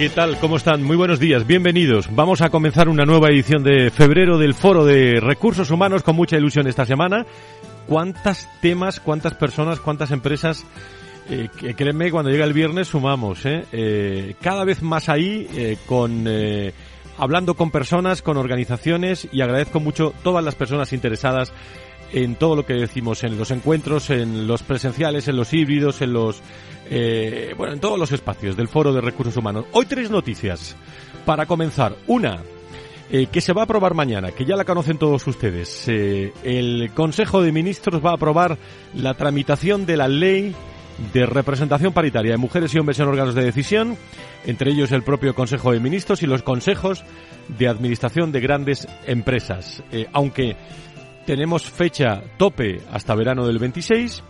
¿Qué tal? ¿Cómo están? Muy buenos días, bienvenidos. Vamos a comenzar una nueva edición de febrero del Foro de Recursos Humanos con mucha ilusión esta semana. ¿Cuántos temas, cuántas personas, cuántas empresas? Eh, créeme, cuando llega el viernes sumamos, ¿eh? eh cada vez más ahí, eh, con, eh, hablando con personas, con organizaciones y agradezco mucho todas las personas interesadas en todo lo que decimos en los encuentros, en los presenciales, en los híbridos, en los eh, bueno, en todos los espacios del Foro de Recursos Humanos. Hoy tres noticias para comenzar. Una eh, que se va a aprobar mañana, que ya la conocen todos ustedes. Eh, el Consejo de Ministros va a aprobar la tramitación de la ley de representación paritaria de mujeres y hombres en órganos de decisión, entre ellos el propio Consejo de Ministros y los consejos de administración de grandes empresas. aunque tenemos fecha tope hasta verano del 26.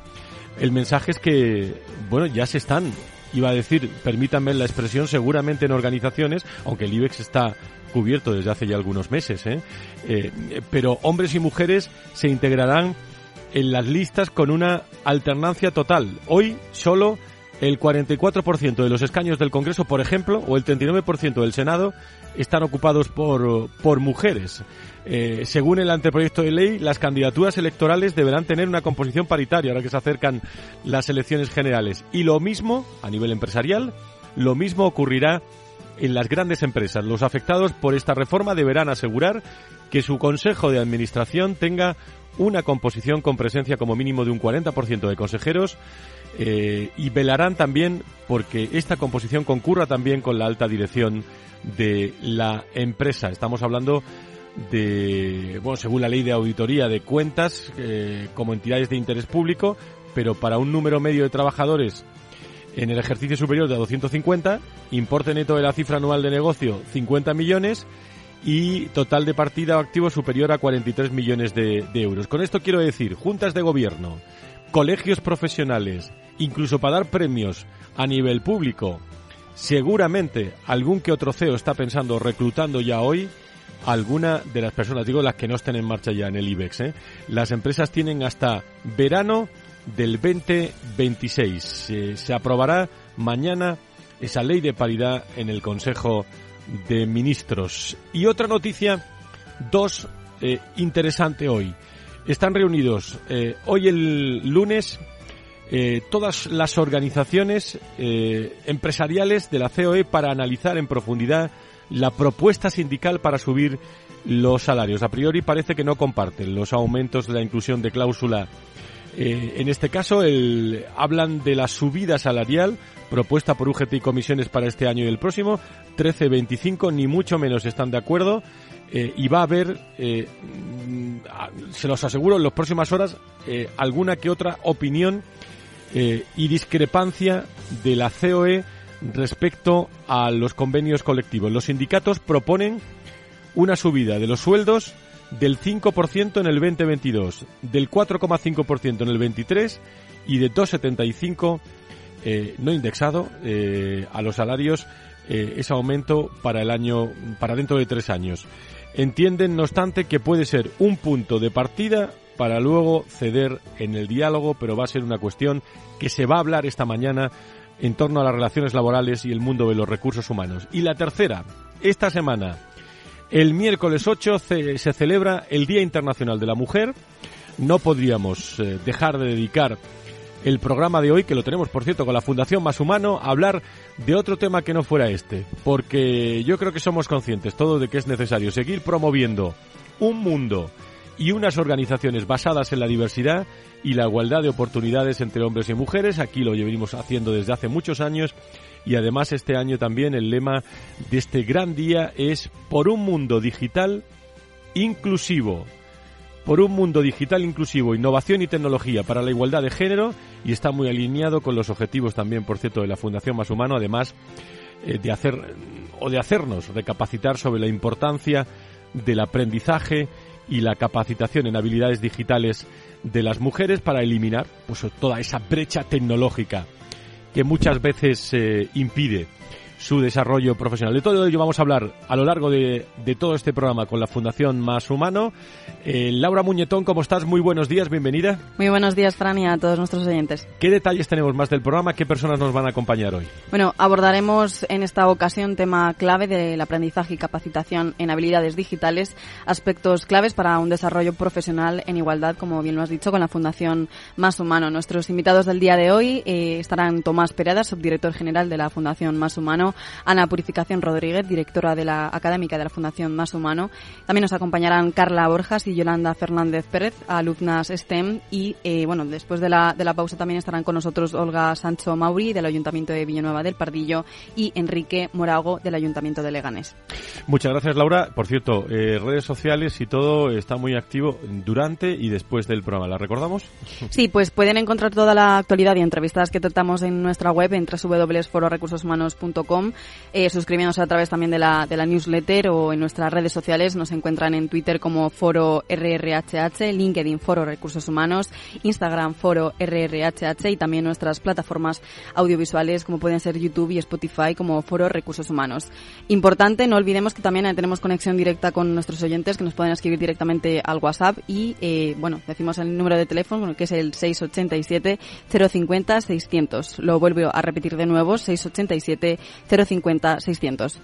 El mensaje es que, bueno, ya se están, iba a decir, permítanme la expresión, seguramente en organizaciones, aunque el IBEX está cubierto desde hace ya algunos meses, ¿eh? Eh, pero hombres y mujeres se integrarán en las listas con una alternancia total. Hoy solo el 44% de los escaños del Congreso, por ejemplo, o el 39% del Senado están ocupados por, por mujeres. Eh, según el anteproyecto de ley, las candidaturas electorales deberán tener una composición paritaria ahora que se acercan las elecciones generales. Y lo mismo, a nivel empresarial, lo mismo ocurrirá en las grandes empresas. Los afectados por esta reforma deberán asegurar que su consejo de administración tenga una composición con presencia como mínimo de un 40% de consejeros eh, y velarán también porque esta composición concurra también con la alta dirección de la empresa. Estamos hablando de, bueno, según la ley de auditoría de cuentas, eh, como entidades de interés público, pero para un número medio de trabajadores en el ejercicio superior de 250, importe neto de la cifra anual de negocio 50 millones y total de partida o activo superior a 43 millones de, de euros. Con esto quiero decir, juntas de gobierno, colegios profesionales, incluso para dar premios a nivel público, seguramente algún que otro CEO está pensando reclutando ya hoy alguna de las personas, digo las que no estén en marcha ya en el IBEX. ¿eh? Las empresas tienen hasta verano del 2026. se aprobará mañana esa ley de paridad en el Consejo de Ministros. Y otra noticia, dos, eh, interesante hoy. Están reunidos eh, hoy el lunes eh, todas las organizaciones eh, empresariales de la COE para analizar en profundidad la propuesta sindical para subir los salarios. A priori parece que no comparten los aumentos de la inclusión de cláusula. Eh, en este caso, el, hablan de la subida salarial propuesta por UGT y comisiones para este año y el próximo, 13.25, ni mucho menos están de acuerdo. Eh, y va a haber, eh, mm, se los aseguro, en las próximas horas, eh, alguna que otra opinión y discrepancia de la COE respecto a los convenios colectivos. Los sindicatos proponen una subida de los sueldos del 5% en el 2022, del 4,5% en el 23 y de 2,75 eh, no indexado a los salarios ese aumento para el año para dentro de tres años. Entienden, no obstante, que puede ser un punto de partida para luego ceder en el diálogo, pero va a ser una cuestión que se va a hablar esta mañana en torno a las relaciones laborales y el mundo de los recursos humanos. Y la tercera, esta semana, el miércoles 8 se celebra el Día Internacional de la Mujer. No podríamos eh, dejar de dedicar el programa de hoy, que lo tenemos, por cierto, con la Fundación Más Humano, hablar de otro tema que no fuera este, porque yo creo que somos conscientes todos de que es necesario seguir promoviendo un mundo y unas organizaciones basadas en la diversidad y la igualdad de oportunidades entre hombres y mujeres. Aquí lo llevamos haciendo desde hace muchos años y además este año también el lema de este gran día es por un mundo digital inclusivo. Por un mundo digital inclusivo, innovación y tecnología para la igualdad de género y está muy alineado con los objetivos también, por cierto, de la Fundación Más Humano, además eh, de hacer o de hacernos recapacitar sobre la importancia del aprendizaje y la capacitación en habilidades digitales de las mujeres para eliminar pues, toda esa brecha tecnológica que muchas veces eh, impide su desarrollo profesional. De todo ello vamos a hablar a lo largo de, todo este programa con la Fundación Más Humano. Eh, Laura Muñetón, ¿cómo estás? Muy buenos días, bienvenida. Muy buenos días, Fran, y a todos nuestros oyentes. ¿Qué detalles tenemos más del programa? ¿Qué personas nos van a acompañar hoy? Bueno, abordaremos en esta ocasión tema clave del aprendizaje y capacitación en habilidades digitales, aspectos claves para un desarrollo profesional en igualdad, como bien lo has dicho, con la Fundación Más Humano. Nuestros invitados del día de hoy eh, estarán Tomás Pereda, subdirector general de la Fundación Más Humano, Ana Purificación Rodríguez, directora de la académica de la Fundación Más Humano. También nos acompañarán Carla Borjas y Yolanda Fernández Pérez, alumnas STEM. Y eh, bueno, después de la, de la pausa también estarán con nosotros Olga Sancho Mauri del Ayuntamiento de Villanueva del Pardillo y Enrique Morago del Ayuntamiento de Leganés. Muchas gracias, Laura. Por cierto, eh, redes sociales y todo está muy activo durante y después del programa. ¿La recordamos? Sí, pues pueden encontrar toda la actualidad y entrevistas que tratamos en nuestra web en www.fororecursoshumanos.com eh, suscribiéndose a través también de la, de la newsletter o en nuestras redes sociales. Nos encuentran en Twitter como Foro RRHH, LinkedIn Foro Recursos Humanos, Instagram Foro RRHH y también nuestras plataformas audiovisuales como pueden ser YouTube y Spotify como Foro Recursos Humanos. Importante, no olvidemos que también tenemos conexión directa con nuestros oyentes que nos pueden escribir directamente al WhatsApp y, eh, bueno, decimos el número de teléfono que es el 687 050 600. Lo vuelvo a repetir de nuevo, 687 050 600.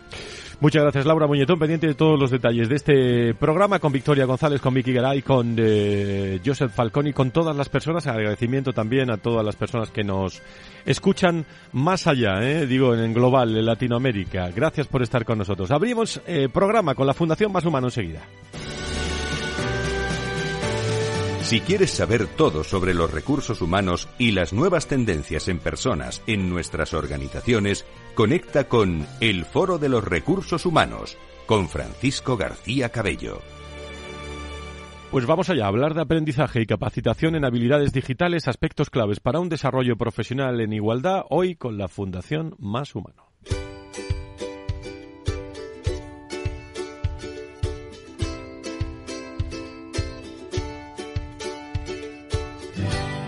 Muchas gracias, Laura Muñetón, pendiente de todos los detalles de este programa con Victoria González, con Vicky Garay, con eh, Joseph Falconi, con todas las personas. Agradecimiento también a todas las personas que nos escuchan más allá, eh, digo, en global, en Latinoamérica. Gracias por estar con nosotros. Abrimos eh, programa con la Fundación Más Humano enseguida. Si quieres saber todo sobre los recursos humanos y las nuevas tendencias en personas en nuestras organizaciones, conecta con El Foro de los Recursos Humanos con Francisco García Cabello. Pues vamos allá a hablar de aprendizaje y capacitación en habilidades digitales, aspectos claves para un desarrollo profesional en igualdad, hoy con la Fundación Más Humano.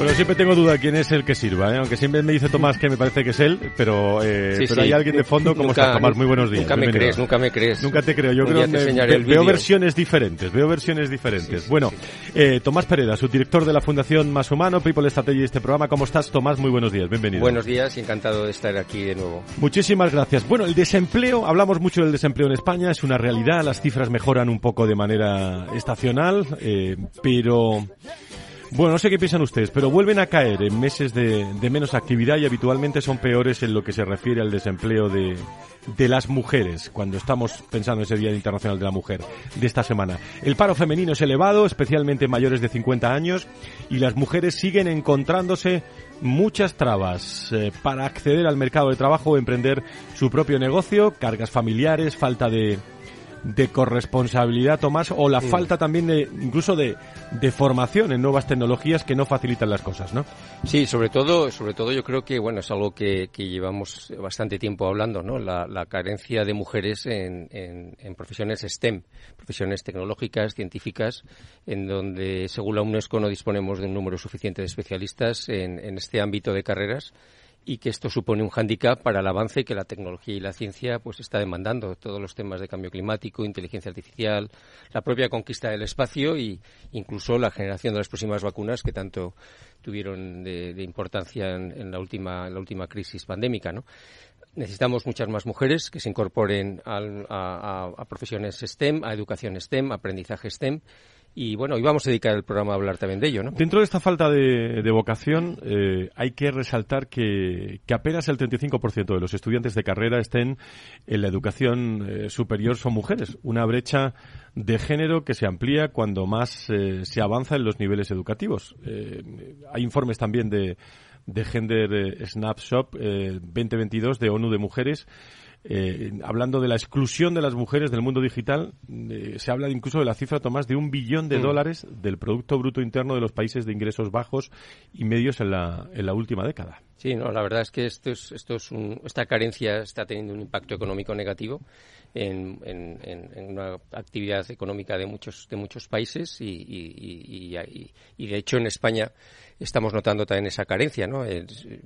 Bueno, siempre tengo duda quién es el que sirva, ¿eh? aunque siempre me dice Tomás que me parece que es él, pero, eh, pero hay alguien de fondo. ¿Cómo estás, Tomás? Muy buenos días. Nunca me crees, nunca me crees. Nunca te creo. Yo creo que veo versiones diferentes, veo versiones diferentes. bueno, eh, Tomás Pereda, subdirector de la Fundación Más Humano, People Strategy de este programa. ¿Cómo estás, Tomás? Muy buenos días, bienvenido. Buenos días encantado de estar aquí de nuevo. Muchísimas gracias. Bueno, el desempleo, hablamos mucho del desempleo en España, es una realidad, las cifras mejoran un poco de manera estacional, eh, pero... Bueno, no sé qué piensan ustedes, pero vuelven a caer en meses de, menos actividad y habitualmente son peores en lo que se refiere al desempleo de, de las mujeres, cuando estamos pensando en ese Día Internacional de la Mujer de esta semana. El paro femenino es elevado, especialmente mayores de 50 años, y las mujeres siguen encontrándose muchas trabas eh, para acceder al mercado de trabajo emprender su propio negocio, cargas familiares, falta de de corresponsabilidad, Tomás, o la falta también de, incluso de, de, formación en nuevas tecnologías que no facilitan las cosas, ¿no? Sí, sobre todo, sobre todo yo creo que, bueno, es algo que, que llevamos bastante tiempo hablando, ¿no? La, la carencia de mujeres en, en, en, profesiones STEM, profesiones tecnológicas, científicas, en donde, según la UNESCO, no disponemos de un número suficiente de especialistas en, en este ámbito de carreras y que esto supone un hándicap para el avance que la tecnología y la ciencia pues está demandando todos los temas de cambio climático, inteligencia artificial, la propia conquista del espacio e incluso la generación de las próximas vacunas que tanto tuvieron de, importancia en, la última la última crisis pandémica, ¿no? Necesitamos muchas más mujeres que se incorporen a, a profesiones STEM, a educación STEM, aprendizaje STEM y bueno, hoy vamos a dedicar el programa a hablar también de ello, ¿no? Dentro de esta falta de, vocación, eh, hay que resaltar que, apenas el 35% de los estudiantes de carrera estén en la educación eh, superior son mujeres. Una brecha de género que se amplía cuando más eh, se avanza en los niveles educativos. hay informes también de, de Gender Snapshot 2022 de ONU de Mujeres eh, hablando de la exclusión de las mujeres del mundo digital, eh, se habla incluso de la cifra, Tomás, de un billón de mm. dólares del Producto Bruto Interno de los países de ingresos bajos y medios en la, en la última década. Sí, no, la verdad es que esto es, esto es esta carencia está teniendo un impacto económico negativo en, una actividad económica de muchos, de muchos países y, y, y, y de hecho en España estamos notando también esa carencia, ¿no?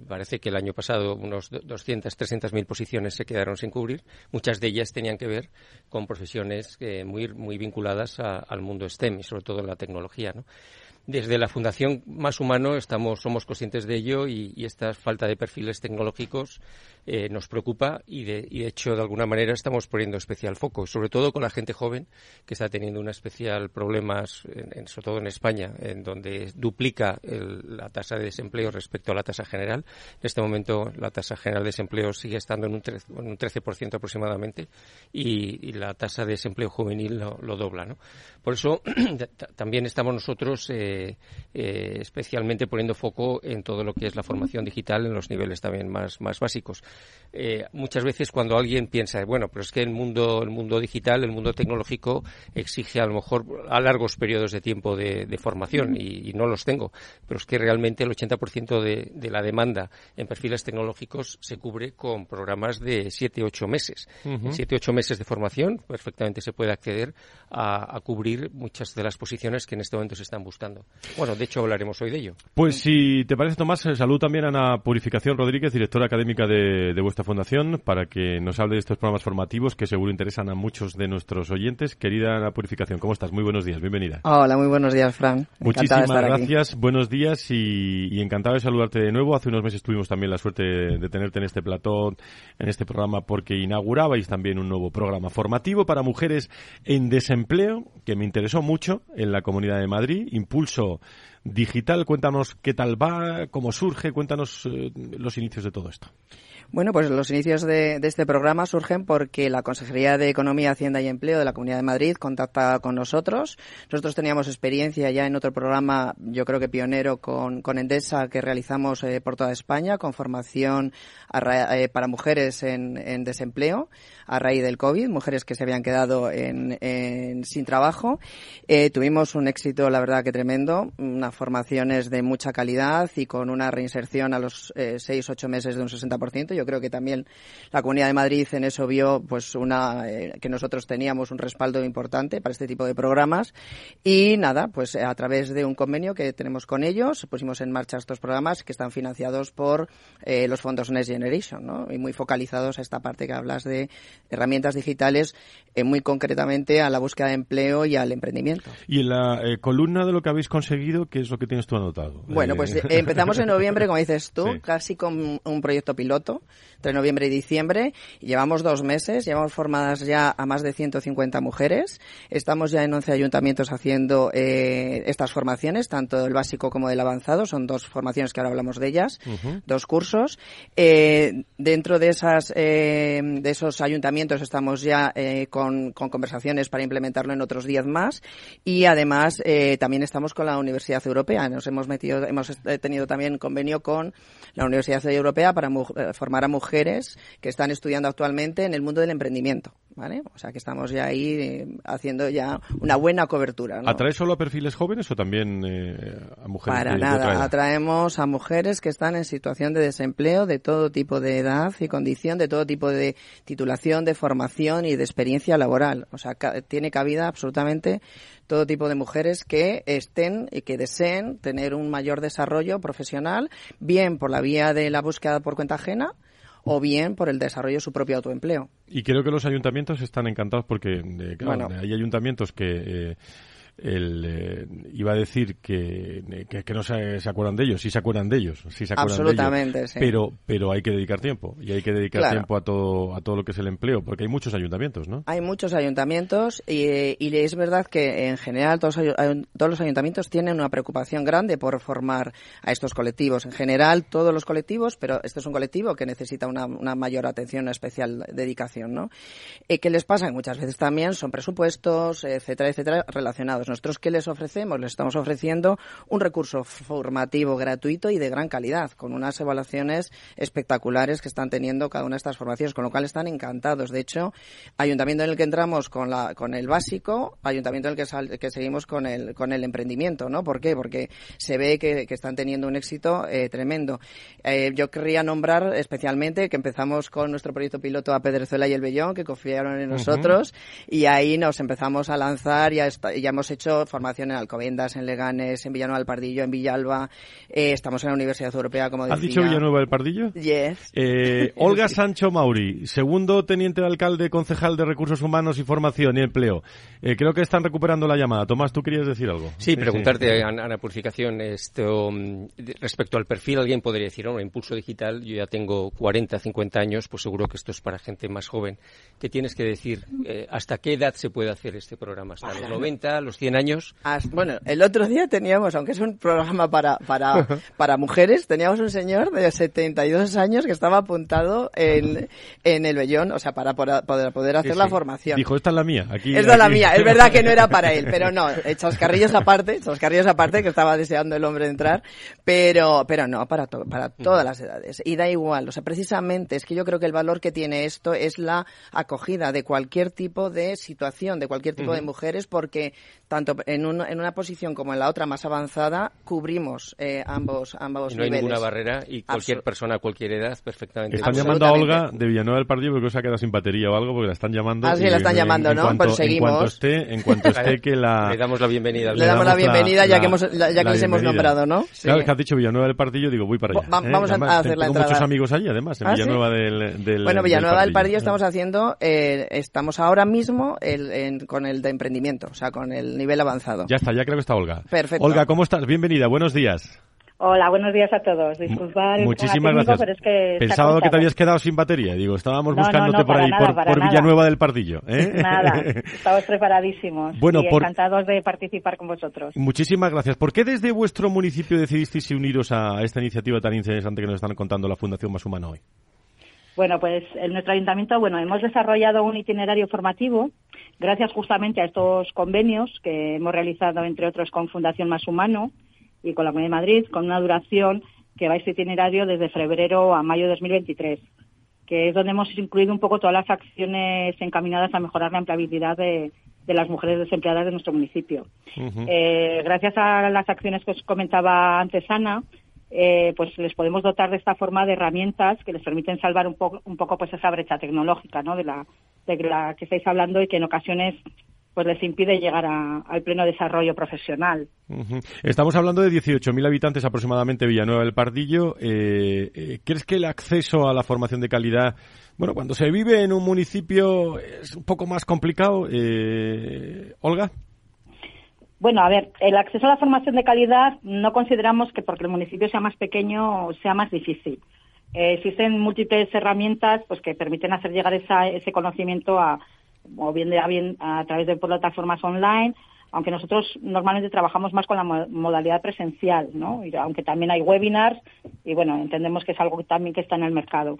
parece que el año pasado unos 200, 300 mil posiciones se quedaron sin cubrir. Muchas de ellas tenían que ver con profesiones eh, muy, muy vinculadas al mundo STEM y sobre todo la tecnología, ¿no? Desde la Fundación Más Humano estamos, somos conscientes de ello y, esta falta de perfiles tecnológicos eh, nos preocupa y de, hecho de alguna manera estamos poniendo especial foco, sobre todo con la gente joven que está teniendo un especial problemas, sobre todo en España, en donde duplica la tasa de desempleo respecto a la tasa general. En este momento la tasa general de desempleo sigue estando en un, 13%, aproximadamente y, la tasa de desempleo juvenil lo, dobla. ¿no? Por eso también estamos nosotros eh, eh, especialmente poniendo foco en todo lo que es la formación digital en los niveles también más, más básicos. Eh, muchas veces cuando alguien piensa, bueno, pero es que el mundo, el mundo digital, el mundo tecnológico exige a lo mejor a largos periodos de tiempo de, formación y, no los tengo, pero es que realmente el 80% de, de la demanda en perfiles tecnológicos se cubre con programas de 7-8 meses. En 7-8 meses de formación perfectamente se puede acceder a cubrir muchas de las posiciones que en este momento se están buscando. Bueno, de hecho hablaremos hoy de ello. Pues si te parece, Tomás, eh, salud también a Ana Purificación Rodríguez, directora académica de, vuestra fundación, para que nos hable de estos programas formativos que seguro interesan a muchos de nuestros oyentes. Querida Ana Purificación, ¿cómo estás? Muy buenos días, bienvenida. Hola, muy buenos días, Fran. Muchísimas gracias, buenos días y, encantado de saludarte de nuevo. Hace unos meses tuvimos también la suerte de tenerte en este plató, en este programa, porque inaugurabais también un nuevo programa formativo para mujeres en desempleo, que me interesó mucho en la Comunidad de Madrid, Impulso digital. Cuéntanos qué tal va, cómo surge, cuéntanos eh, los inicios de todo esto. Bueno, pues los inicios de, este programa surgen porque la Consejería de Economía, Hacienda y Empleo de la Comunidad de Madrid contacta con nosotros. Nosotros teníamos experiencia ya en otro programa, yo creo que pionero, con, Endesa que realizamos eh, por toda España, con formación eh, para mujeres en, desempleo a raíz del COVID, mujeres que se habían quedado sin trabajo. Eh, tuvimos un éxito, la verdad, que tremendo, unas formaciones de mucha calidad y con una reinserción a los seis, ocho meses de un 60%. Yo creo que también la Comunidad de Madrid en eso vio pues una eh, que nosotros teníamos un respaldo importante para este tipo de programas y nada, pues a través de un convenio que tenemos con ellos pusimos en marcha estos programas que están financiados por eh, los fondos Next Generation, ¿no? Y muy focalizados a esta parte que hablas de herramientas digitales eh, muy concretamente a la búsqueda de empleo y al emprendimiento. Y en la columna de lo que habéis conseguido, ¿qué es lo que tienes tú anotado? Bueno, pues empezamos en noviembre, como dices tú, casi con un proyecto piloto entre noviembre y diciembre. Llevamos dos meses, llevamos formadas ya a más de 150 mujeres. Estamos ya en 11 ayuntamientos haciendo eh, estas formaciones, tanto del básico como del avanzado. Son dos formaciones que ahora hablamos de ellas, dos cursos. Eh, dentro de esas eh, de esos ayuntamientos estamos ya con, con, conversaciones para implementarlo en otros 10 más y además también estamos con la Universidad Europea. Nos hemos metido, hemos tenido también convenio con la Universidad Europea para formar a mujeres que están estudiando actualmente en el mundo del emprendimiento. ¿vale? O sea que estamos ya ahí eh, haciendo ya una buena cobertura. ¿no? ¿Atrae solo a perfiles jóvenes o también eh, mujeres Para nada, atraemos a mujeres que están en situación de desempleo de todo tipo de edad y condición, de todo tipo de titulación, de formación y de experiencia laboral. O sea, tiene cabida absolutamente todo tipo de mujeres que estén y que deseen tener un mayor desarrollo profesional, bien por la vía de la búsqueda por cuenta ajena, o bien por el desarrollo de su propio autoempleo. Y creo que los ayuntamientos están encantados porque eh, hay ayuntamientos que eh, el, eh, iba a decir que, que, no se, acuerdan de ellos, sí se acuerdan de ellos, sí se acuerdan Absolutamente, de ellos, pero pero hay que dedicar tiempo y hay que dedicar tiempo a todo a todo lo que es el empleo, porque hay muchos ayuntamientos, ¿no? Hay muchos ayuntamientos y, y es verdad que en general todos, todos los ayuntamientos tienen una preocupación grande por formar a estos colectivos. En general todos los colectivos, pero este es un colectivo que necesita una, una mayor atención, una especial dedicación, ¿no? Eh, ¿Qué les pasa? Muchas veces también son presupuestos, etcétera, etcétera, relacionados nosotros, ¿qué les ofrecemos? Les estamos ofreciendo un recurso formativo gratuito y de gran calidad, con unas evaluaciones espectaculares que están teniendo cada una de estas formaciones, con lo cual están encantados. De hecho, ayuntamiento en el que entramos con, la, con el básico, ayuntamiento en el que, que seguimos con el, con el emprendimiento, ¿no? ¿Por qué? Porque se ve que, están teniendo un éxito eh, tremendo. Eh, yo querría nombrar especialmente que empezamos con nuestro proyecto piloto a Pedrezuela y el Bellón, que confiaron en nosotros, y ahí nos empezamos a lanzar, ya, ya hemos hecho formación en Alcobendas, en Leganes, en Villanueva del Pardillo, en Villalba. Eh, estamos en la Universidad Europea, como decía. ¿Has dicho Villanueva del Pardillo? Yes. Eh, Olga Sancho Mauri, segundo teniente de alcalde, concejal de Recursos Humanos y Formación y Empleo. Eh, creo que están recuperando la llamada. Tomás, ¿tú querías decir algo? Sí, preguntarte, Ana Purificación, esto, mm, respecto al perfil, alguien podría decir, oh, impulso digital, yo ya tengo 40, 50 años, pues seguro que esto es para gente más joven. ¿Qué tienes que decir? ¿Hasta qué edad se puede hacer este programa? ¿Hasta los 90, los 100 años? bueno, el otro día teníamos, aunque es un programa para, para, para mujeres, teníamos un señor de 72 años que estaba apuntado en, en el vellón, o sea, para poder, poder hacer la formación. Dijo, esta es la mía. Aquí, esta es la mía. Es verdad que no era para él, pero no, chascarrillos aparte, chascarrillos aparte, que estaba deseando el hombre entrar, pero, pero no, para, para todas las edades. Y da igual, o sea, precisamente es que yo creo que el valor que tiene esto es la acogida de cualquier tipo de situación, de cualquier tipo de mujeres, porque tanto en, en, una posición como en la otra más avanzada, cubrimos eh, ambos, ambos y no hay ninguna barrera y cualquier persona a cualquier edad perfectamente. Están llamando a Olga de Villanueva del Partido porque se ha quedado sin batería o algo porque la están llamando. Ah, sí, la están llamando, ¿no? pues seguimos. En cuanto esté, en cuanto esté que la... Le damos la bienvenida. Le, damos la bienvenida ya que, hemos, ya que les hemos nombrado, ¿no? Claro, que has dicho Villanueva del Partido, digo, voy para allá. ¿eh? Vamos a hacer la entrada. muchos amigos allí, además, en ¿Ah, Villanueva del, Bueno, Villanueva del Partido estamos haciendo, eh, estamos ahora mismo con el de emprendimiento, o sea, con el nivel avanzado. Ya está, ya creo que está Olga. Perfecto. Olga, ¿cómo estás? Bienvenida, buenos días. Hola, buenos días a todos. Disculpad Muchísimas gracias. Pero es que Pensaba que te habías quedado sin batería. Digo, estábamos buscándote por ahí, por, Villanueva del Pardillo. ¿eh? Nada, estamos preparadísimos bueno, y encantados de participar con vosotros. Muchísimas gracias. ¿Por qué desde vuestro municipio decidisteis uniros a esta iniciativa tan interesante que nos están contando la Fundación Más Humano hoy? Bueno, pues en nuestro ayuntamiento, bueno, hemos desarrollado un itinerario formativo gracias justamente a estos convenios que hemos realizado, entre otros, con Fundación Más Humano y con la Comunidad de Madrid, con una duración que va a este itinerario desde febrero a mayo de 2023, que es donde hemos incluido un poco todas las acciones encaminadas a mejorar la empleabilidad de, las mujeres desempleadas de nuestro municipio. Eh, gracias a las acciones que os comentaba antes Ana, eh, pues les podemos dotar de esta forma de herramientas que les permiten salvar un poco, un poco pues esa brecha tecnológica, ¿no? De la, de la que estáis hablando y que en ocasiones pues les impide llegar al pleno desarrollo profesional. Estamos hablando de 18.000 habitantes aproximadamente Villanueva del Pardillo. Eh, eh, ¿Crees que el acceso a la formación de calidad, bueno, cuando se vive en un municipio es un poco más complicado? Eh, Olga. Bueno, a ver, el acceso a la formación de calidad no consideramos que porque el municipio sea más pequeño sea más difícil. Eh, existen múltiples herramientas pues que permiten hacer llegar ese conocimiento a, o bien, de, bien a través de plataformas online, aunque nosotros normalmente trabajamos más con la modalidad presencial, ¿no? aunque también hay webinars y bueno, entendemos que es algo también que está en el mercado.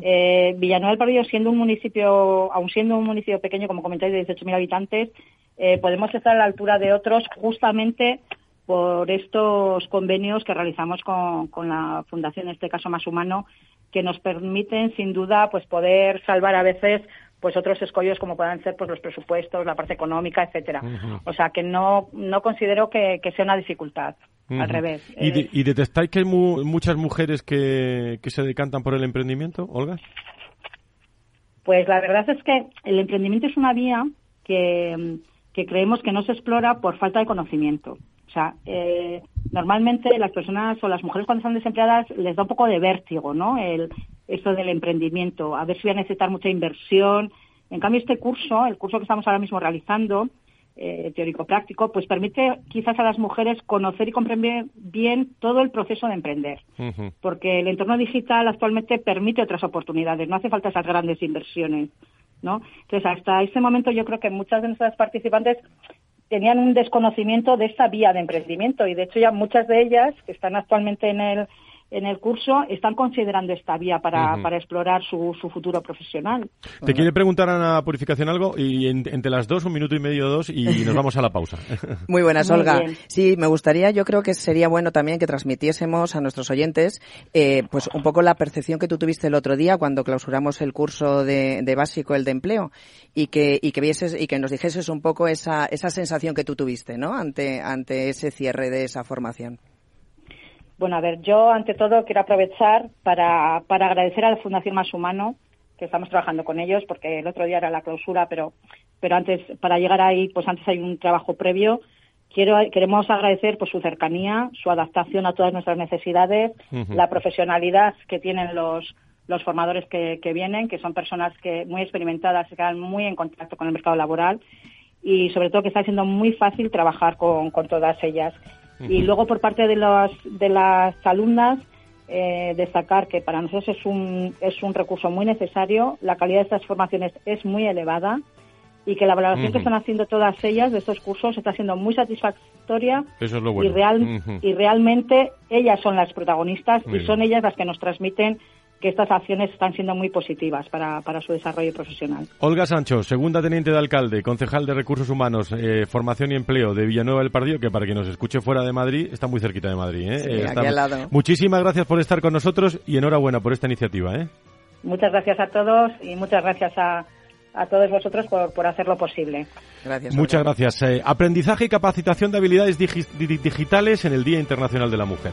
eh, Villanueva del Pardillo, siendo un municipio, aun siendo un municipio pequeño, como comentáis, de 18.000 habitantes, eh, podemos estar a la altura de otros justamente por estos convenios que realizamos con, con la Fundación, en este caso Más Humano, que nos permiten sin duda pues poder salvar a veces pues otros escollos como puedan ser pues los presupuestos, la parte económica, etcétera. O sea que no, no considero que, sea una dificultad. al revés. ¿Y, detectáis que hay muchas mujeres que, que se decantan por el emprendimiento, Olga? Pues la verdad es que el emprendimiento es una vía que, creemos que no se explora por falta de conocimiento. O sea, eh, normalmente las personas o las mujeres cuando están desempleadas les da un poco de vértigo, ¿no? El, eso del emprendimiento, a ver si va a necesitar mucha inversión. En cambio, este curso, el curso que estamos ahora mismo realizando, eh, teórico-práctico, pues permite quizás a las mujeres conocer y comprender bien todo el proceso de emprender. Porque el entorno digital actualmente permite otras oportunidades, no hace falta esas grandes inversiones. ¿No? Entonces, hasta este momento yo creo que muchas de nuestras participantes tenían un desconocimiento de esta vía de emprendimiento y de hecho ya muchas de ellas que están actualmente en el en el curso están considerando esta vía para, para explorar su, su, futuro profesional. Te quiere preguntar Ana Purificación algo y entre las dos, un minuto y medio, dos y nos vamos a la pausa. Muy buenas, Olga. Sí, me gustaría, yo creo que sería bueno también que transmitiésemos a nuestros oyentes eh, pues un poco la percepción que tú tuviste el otro día cuando clausuramos el curso de, de básico, el de empleo, y que, y que vieses y que nos dijeses un poco esa, esa sensación que tú tuviste, ¿no? Ante, ante ese cierre de esa formación. Bueno, a ver, yo ante todo quiero aprovechar para, para agradecer a la Fundación Más Humano, que estamos trabajando con ellos, porque el otro día era la clausura, pero, pero antes, para llegar ahí, pues antes hay un trabajo previo. Quiero, queremos agradecer pues, su cercanía, su adaptación a todas nuestras necesidades, la profesionalidad que tienen los, los formadores que, que, vienen, que son personas que muy experimentadas, que quedan muy en contacto con el mercado laboral y sobre todo que está siendo muy fácil trabajar con, con todas ellas. Y luego por parte de, los, de las alumnas, eh, destacar que para nosotros es un, es un recurso muy necesario, la calidad de estas formaciones es muy elevada y que la valoración que están haciendo todas ellas de estos cursos está siendo muy satisfactoria Eso es lo bueno. y, real, y realmente ellas son las protagonistas y son ellas las que nos transmiten que estas acciones están siendo muy positivas para, para, su desarrollo profesional. Olga Sancho, segunda teniente de alcalde, concejal de Recursos Humanos, eh, Formación y Empleo de Villanueva del Pardillo, que para quien nos escuche fuera de Madrid, está muy cerquita de Madrid. ¿eh? Sí, eh, aquí al lado. Muchísimas gracias por estar con nosotros y enhorabuena por esta iniciativa. ¿eh? Muchas gracias a todos y muchas gracias a, a todos vosotros por, por hacerlo posible. Gracias. Muchas gracias. Eh, aprendizaje y capacitación de habilidades digitales en el Día Internacional de la Mujer.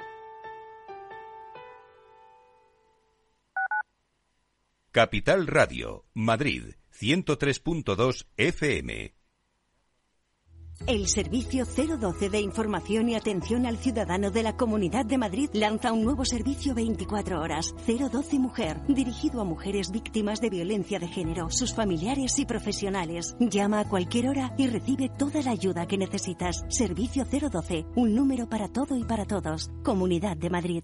Capital Radio, Madrid, 103.2 FM. El Servicio 012 de Información y Atención al Ciudadano de la Comunidad de Madrid lanza un nuevo servicio 24 horas, 012 Mujer, dirigido a mujeres víctimas de violencia de género, sus familiares y profesionales. Llama a cualquier hora y recibe toda la ayuda que necesitas. Servicio 012, un número para todo y para todos. Comunidad de Madrid.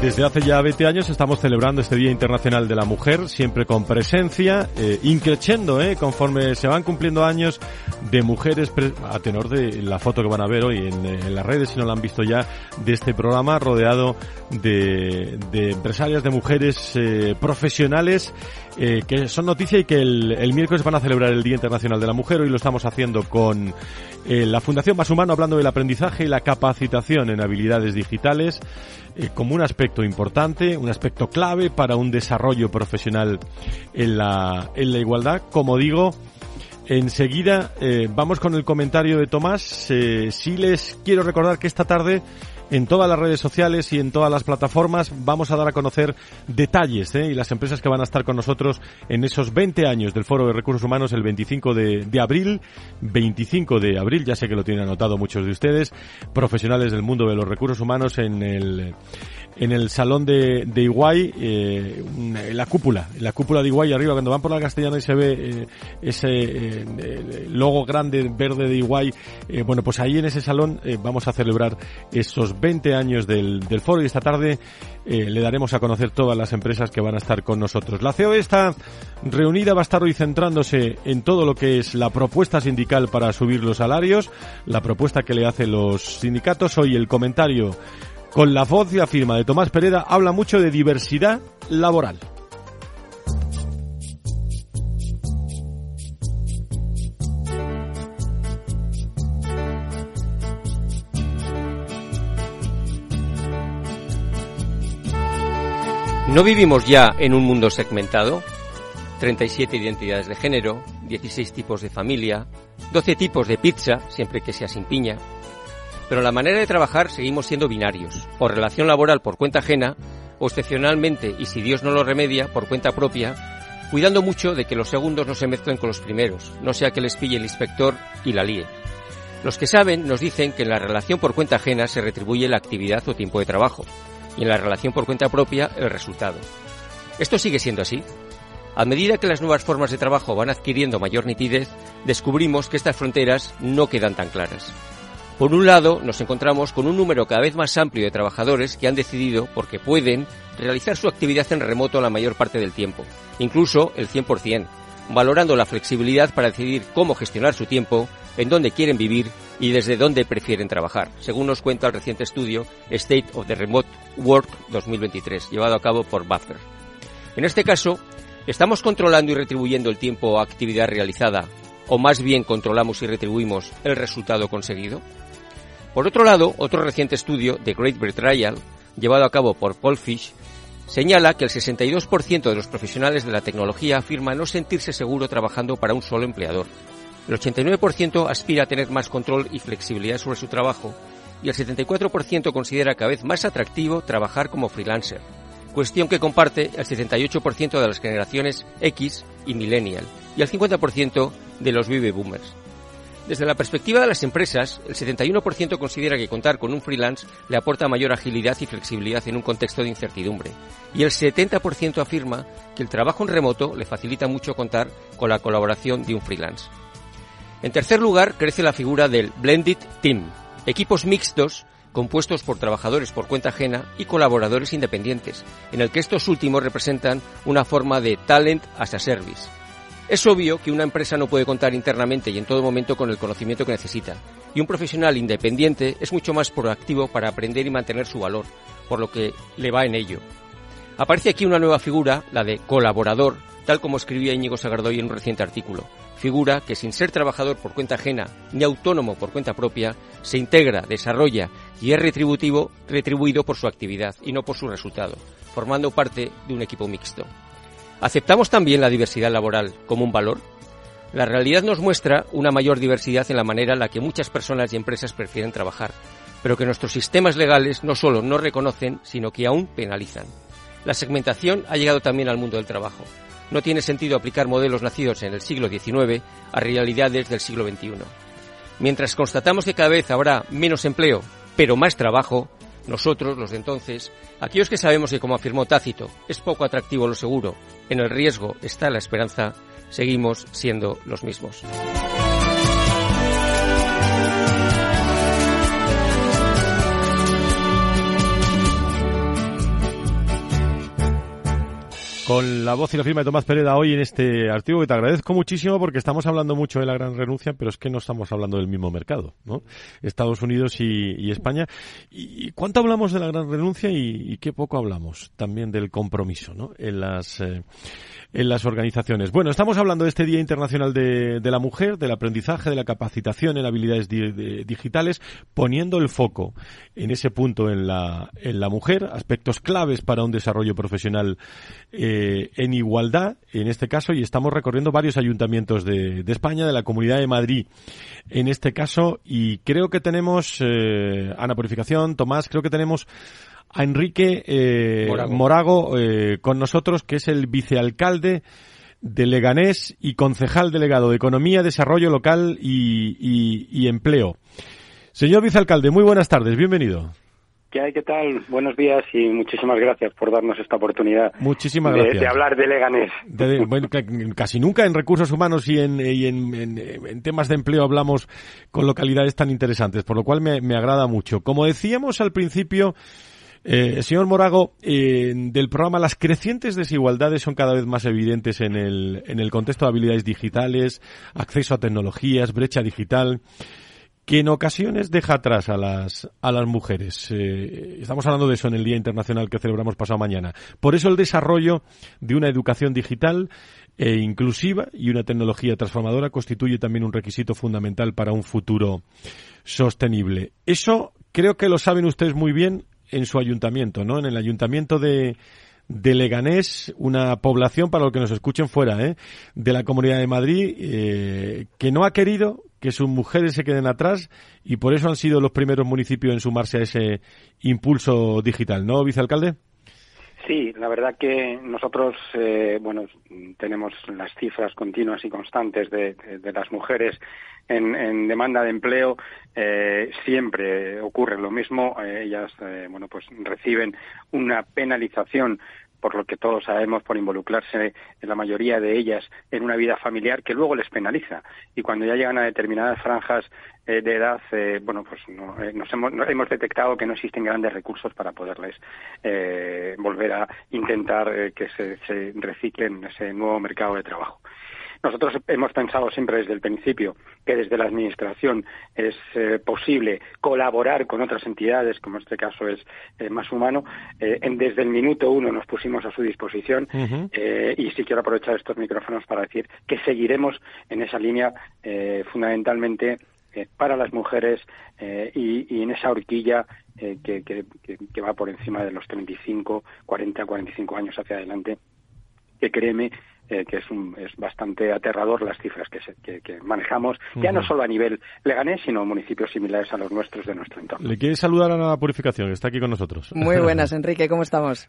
Desde hace ya 20 años estamos celebrando este Día Internacional de la Mujer, siempre con presencia, eh, increciendo, eh, conforme se van cumpliendo años de mujeres, a tenor de la foto que van a ver hoy en, eh, las redes, si no la han visto ya, de este programa rodeado de, de empresarias, de mujeres eh, profesionales eh, que son noticia y que el, el, miércoles van a celebrar el Día Internacional de la Mujer. Hoy lo estamos haciendo con eh, la Fundación Más Humano, hablando del aprendizaje y la capacitación en habilidades digitales eh, como un aspecto importante, un aspecto clave para un desarrollo profesional en la, en la igualdad. Como digo, enseguida eh, vamos con el comentario de Tomás. Eh, sí les quiero recordar que esta tarde en todas las redes sociales y en todas las plataformas vamos a dar a conocer detalles ¿eh? y las empresas que van a estar con nosotros en esos 20 años del Foro de Recursos Humanos el 25 de, de abril. 25 de abril, ya sé que lo tienen anotado muchos de ustedes, profesionales del mundo de los recursos humanos en el en el salón de, de Iguay, eh, en la cúpula, en la cúpula de Iguay arriba, cuando van por la castellana y se ve eh, ese eh, logo grande verde de Iguay, eh, bueno, pues ahí en ese salón eh, vamos a celebrar esos 20 años del, del foro y esta tarde le daremos a conocer todas las empresas que van a estar con nosotros. La COE está reunida, va a estar hoy centrándose en todo lo que es la propuesta sindical para subir los salarios, la propuesta que le hacen los sindicatos. Hoy el comentario con la voz y la firma de Tomás Pereda habla mucho de diversidad laboral. ¿No vivimos ya en un mundo segmentado? 37 identidades de género, 16 tipos de familia, 12 tipos de pizza, siempre que sea sin piña. Pero la manera de trabajar seguimos siendo binarios, o relación laboral por cuenta ajena, o excepcionalmente, y si Dios no lo remedia, por cuenta propia, cuidando mucho de que los segundos no se mezclen con los primeros, no sea que les pille el inspector y la líe. Los que saben nos dicen que en la relación por cuenta ajena se retribuye la actividad o tiempo de trabajo, y en la relación por cuenta propia el resultado. Esto sigue siendo así. A medida que las nuevas formas de trabajo van adquiriendo mayor nitidez, descubrimos que estas fronteras no quedan tan claras. Por un lado, nos encontramos con un número cada vez más amplio de trabajadores que han decidido, porque pueden, realizar su actividad en remoto la mayor parte del tiempo, incluso el 100%, valorando la flexibilidad para decidir cómo gestionar su tiempo, en dónde quieren vivir y desde dónde prefieren trabajar, según nos cuenta el reciente estudio State of the Remote Work 2023, llevado a cabo por Buffer. En este caso, ¿estamos controlando y retribuyendo el tiempo o actividad realizada, o más bien controlamos y retribuimos el resultado conseguido? Por otro lado, otro reciente estudio, The Great Betrayal, llevado a cabo por Paul Fish, señala que el 62% de los profesionales de la tecnología afirma no sentirse seguro trabajando para un solo empleador. El 89% aspira a tener más control y flexibilidad sobre su trabajo y el 74% considera cada vez más atractivo trabajar como freelancer, cuestión que comparte el 78% de las generaciones X y Millennial y el 50% de los baby boomers. Desde la perspectiva de las empresas, el 71% considera que contar con un freelance le aporta mayor agilidad y flexibilidad en un contexto de incertidumbre, y el 70% afirma que el trabajo en remoto le facilita mucho contar con la colaboración de un freelance. En tercer lugar, crece la figura del Blended Team, equipos mixtos compuestos por trabajadores por cuenta ajena y colaboradores independientes, en el que estos últimos representan una forma de talent as a service. Es obvio que una empresa no puede contar internamente y en todo momento con el conocimiento que necesita, y un profesional independiente es mucho más proactivo para aprender y mantener su valor, por lo que le va en ello. Aparece aquí una nueva figura, la de colaborador, tal como escribía Íñigo Sagardoy en un reciente artículo, figura que sin ser trabajador por cuenta ajena ni autónomo por cuenta propia, se integra, desarrolla y es retributivo, retribuido por su actividad y no por su resultado, formando parte de un equipo mixto. ¿Aceptamos también la diversidad laboral como un valor? La realidad nos muestra una mayor diversidad en la manera en la que muchas personas y empresas prefieren trabajar, pero que nuestros sistemas legales no solo no reconocen, sino que aún penalizan. La segmentación ha llegado también al mundo del trabajo. No tiene sentido aplicar modelos nacidos en el siglo XIX a realidades del siglo XXI. Mientras constatamos que cada vez habrá menos empleo, pero más trabajo, nosotros, los de entonces, aquellos que sabemos que, como afirmó Tácito, es poco atractivo lo seguro, en el riesgo está la esperanza, seguimos siendo los mismos. Con la voz y la firma de Tomás Pereda hoy en este artículo que te agradezco muchísimo porque estamos hablando mucho de la gran renuncia, pero es que no estamos hablando del mismo mercado, ¿no? Estados Unidos y, España. ¿Y cuánto hablamos de la gran renuncia y, qué poco hablamos también del compromiso, ¿no? En las eh, en las organizaciones. Bueno, estamos hablando de este Día Internacional de, la Mujer, del aprendizaje, de la capacitación en habilidades digitales, poniendo el foco en ese punto en la, en la mujer, aspectos claves para un desarrollo profesional eh, en igualdad, en este caso, y estamos recorriendo varios ayuntamientos de, España, de la Comunidad de Madrid, en este caso, y creo que tenemos, eh, Ana Purificación, Tomás, creo que tenemos a Enrique eh, Morago, eh, con nosotros, que es el vicealcalde de Leganés y concejal delegado de Economía, Desarrollo Local y, Empleo. Señor vicealcalde, muy buenas tardes, bienvenido. ¿Qué hay? ¿Qué tal? Buenos días y muchísimas gracias por darnos esta oportunidad. Muchísimas gracias. De, hablar de Leganés. casi nunca en recursos humanos y, en, temas de empleo hablamos con localidades tan interesantes, por lo cual me agrada mucho. Como decíamos al principio, eh, señor Morago, eh, del programa, las crecientes desigualdades son cada vez más evidentes en el, en el contexto de habilidades digitales, acceso a tecnologías, brecha digital que en ocasiones deja atrás a las, a las mujeres. Eh, estamos hablando de eso en el Día Internacional que celebramos pasado mañana. Por eso el desarrollo de una educación digital e inclusiva y una tecnología transformadora constituye también un requisito fundamental para un futuro sostenible. Eso creo que lo saben ustedes muy bien en su ayuntamiento, ¿no? En el ayuntamiento de, de Leganés, una población, para los que nos escuchen fuera, ¿eh? de la Comunidad de Madrid, eh, que no ha querido que sus mujeres se queden atrás y por eso han sido los primeros municipios en sumarse a ese impulso digital, ¿no, vicealcalde? Sí, la verdad que nosotros, eh, bueno, tenemos las cifras continuas y constantes de, las mujeres en, demanda de empleo. Eh, siempre ocurre lo mismo. Eh, ellas, bueno, pues reciben una penalización por lo que todos sabemos, por involucrarse en la mayoría de ellas en una vida familiar que luego les penaliza. Y cuando ya llegan a determinadas franjas eh, de edad, eh, bueno, pues eh, nos hemos, hemos, detectado que no existen grandes recursos para poderles volver a intentar que se, se reciclen en ese nuevo mercado de trabajo. Nosotros hemos pensado siempre desde el principio que desde la Administración es eh, posible colaborar con otras entidades, como en este caso es eh, Más Humano. Eh, desde el minuto uno nos pusimos a su disposición y sí quiero aprovechar estos micrófonos para decir que seguiremos en esa línea fundamentalmente para las mujeres y, en esa horquilla que, que, va por encima de los 35, 40, 45 años hacia adelante, que créeme eh, que es, un, es bastante aterrador las cifras que, que, manejamos, ya no solo a nivel leganés, sino municipios similares a los nuestros de nuestro entorno. ¿Le quiere saludar a la Purificación? Está aquí con nosotros. Muy buenas, Enrique, ¿cómo estamos?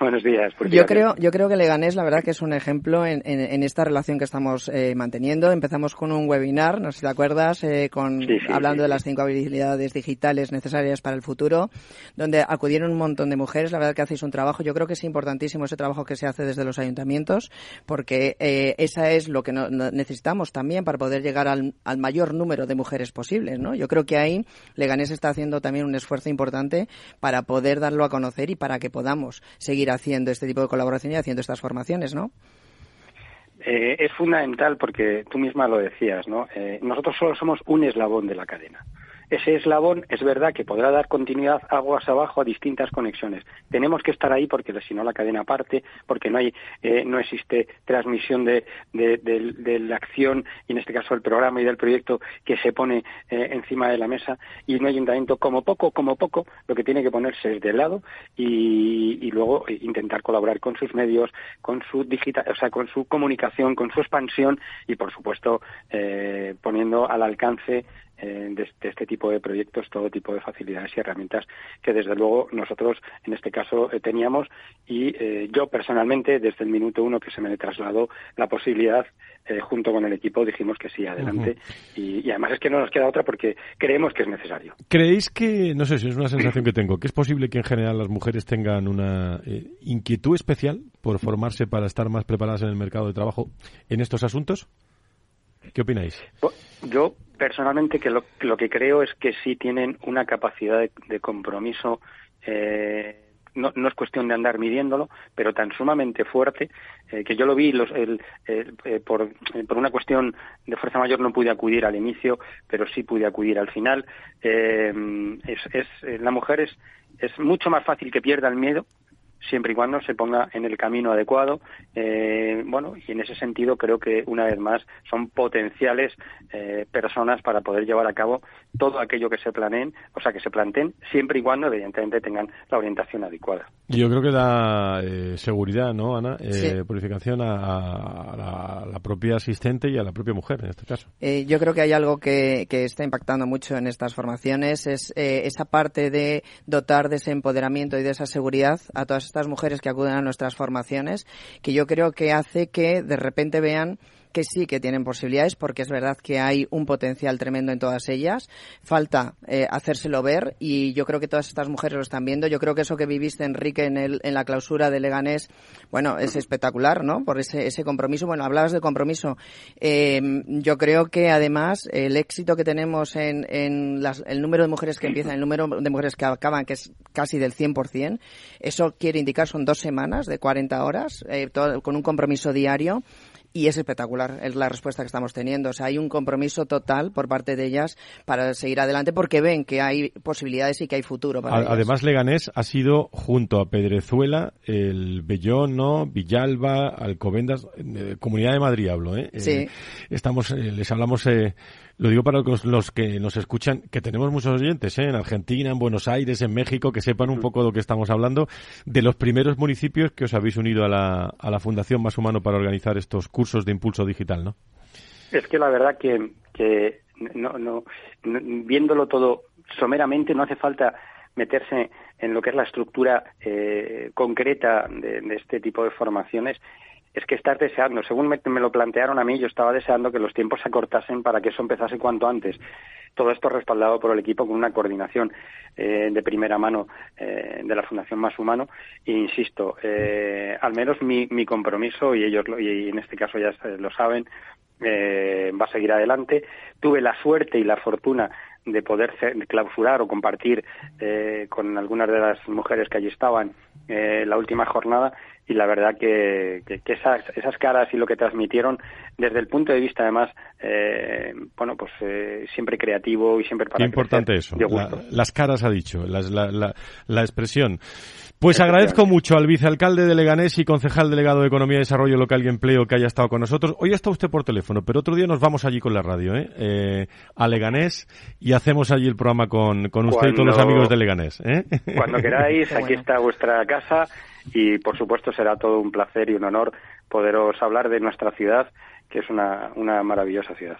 buenos días. Yo creo, yo creo que Leganés, la verdad, que es un ejemplo en, en, esta relación que estamos eh, manteniendo. Empezamos con un webinar, no sé si te acuerdas, eh, con, hablando de las cinco habilidades digitales necesarias para el futuro, donde acudieron un montón de mujeres. La verdad que hacéis un trabajo. Yo creo que es importantísimo ese trabajo que se hace desde los ayuntamientos porque eh, esa es lo que necesitamos también para poder llegar al, mayor número de mujeres posibles, ¿no? Yo creo que ahí Leganés está haciendo también un esfuerzo importante para poder darlo a conocer y para que podamos seguir haciendo este tipo de colaboración y haciendo estas formaciones, ¿no? Eh, es fundamental porque tú misma lo decías, ¿no? Eh, nosotros solo somos un eslabón de la cadena ese eslabón es verdad que podrá dar continuidad aguas abajo a distintas conexiones. Tenemos que estar ahí porque si no la cadena parte, porque no hay, eh, no existe transmisión de, la acción y en este caso el programa y del proyecto que se pone eh, encima de la mesa y un ayuntamiento como poco, como poco, lo que tiene que ponerse es de lado y, y luego intentar colaborar con sus medios, con su digital, o sea, con su comunicación, con su expansión y por supuesto eh, poniendo al alcance de, este tipo de proyectos todo tipo de facilidades y herramientas que desde luego nosotros en este caso eh, teníamos y eh, yo personalmente desde el minuto uno que se me trasladó la posibilidad junto con el equipo dijimos que sí adelante y, además es que no nos queda otra porque creemos que es necesario. ¿Creéis que, no sé si es una sensación que tengo, que es posible que en general las mujeres tengan una inquietud especial por formarse para estar más preparadas en el mercado de trabajo en estos asuntos? ¿Qué opináis? Yo personalmente que lo, que creo es que sí tienen una capacidad de, compromiso. Eh, no, no, es cuestión de andar midiéndolo, pero tan sumamente fuerte eh, que yo lo vi los, el, eh, por, por, una cuestión de fuerza mayor no pude acudir al inicio, pero sí pude acudir al final. es, es, la mujer es, es mucho más fácil que pierda el miedo siempre y cuando se ponga en el camino adecuado. Eh, bueno, y en ese sentido creo que una vez más son potenciales eh, personas para poder llevar a cabo todo aquello que se planeen, o sea, que se planteen, siempre y cuando evidentemente tengan la orientación adecuada. Yo creo que da eh, seguridad, ¿no, Ana? Purificación a, la, propia asistente y a la propia mujer, en este caso. yo creo que hay algo que, que está impactando mucho en estas formaciones, es esa parte de dotar de ese empoderamiento y de esa seguridad a todas estas mujeres que acuden a nuestras formaciones, que yo creo que hace que de repente vean que sí que tienen posibilidades porque es verdad que hay un potencial tremendo en todas ellas. Falta eh, hacérselo ver y yo creo que todas estas mujeres lo están viendo. Yo creo que eso que viviste, Enrique, en, el, en la clausura de Leganés, bueno, es espectacular, ¿no? Por ese, ese compromiso. Bueno, hablabas de compromiso. Em, yo creo que además el éxito que tenemos en, en las, el número de mujeres que empiezan, el número de mujeres que acaban, que es casi del 100%, eso quiere indicar son dos semanas de 40 horas, eh, con un compromiso diario y es espectacular es la respuesta que estamos teniendo. O sea, hay un compromiso total por parte de ellas para seguir adelante porque ven que hay posibilidades y que hay futuro para Además, Leganés ha sido junto a Pedrezuela, el Bellón, ¿no? Villalba, Alcobendas, eh, Comunidad de Madrid hablo, ¿eh? Sí. Eh, estamos, les hablamos lo digo para los, que nos escuchan, que tenemos muchos oyentes ¿eh? en Argentina, en Buenos Aires, en México, que sepan un poco de lo que estamos hablando, de los primeros municipios que os habéis unido a la, a la Fundación Más Humano para organizar estos cursos de impulso digital, ¿no? Es que la verdad que, que no, no, viéndolo todo someramente no hace falta meterse en lo que es la estructura eh, concreta de, este tipo de formaciones es que estás deseando, según me, lo plantearon a mí, yo estaba deseando que los tiempos se acortasen para que eso empezase cuanto antes. Todo esto respaldado por el equipo con una coordinación eh, de primera mano eh, de la Fundación Más Humano. E insisto, eh, al menos mi, mi compromiso, y ellos y en este caso ya lo saben, va a seguir adelante. Tuve la suerte y la fortuna de poder clausurar o compartir con algunas de las mujeres que allí estaban la última jornada y la verdad que, que, esas, esas caras y lo que transmitieron desde el punto de vista además eh, bueno pues eh, siempre creativo y siempre para Qué importante eso las caras ha dicho la, la, la expresión pues agradezco mucho al vicealcalde de Leganés y concejal delegado de Economía y Desarrollo Local y Empleo que haya estado con nosotros. Hoy está usted por teléfono, pero otro día nos vamos allí con la radio, ¿eh? eh a Leganés y hacemos allí el programa con, con usted y todos los amigos de Leganés. ¿eh? Cuando queráis, aquí está vuestra casa y por supuesto será todo un placer y un honor poderos hablar de nuestra ciudad, que es una, una maravillosa ciudad.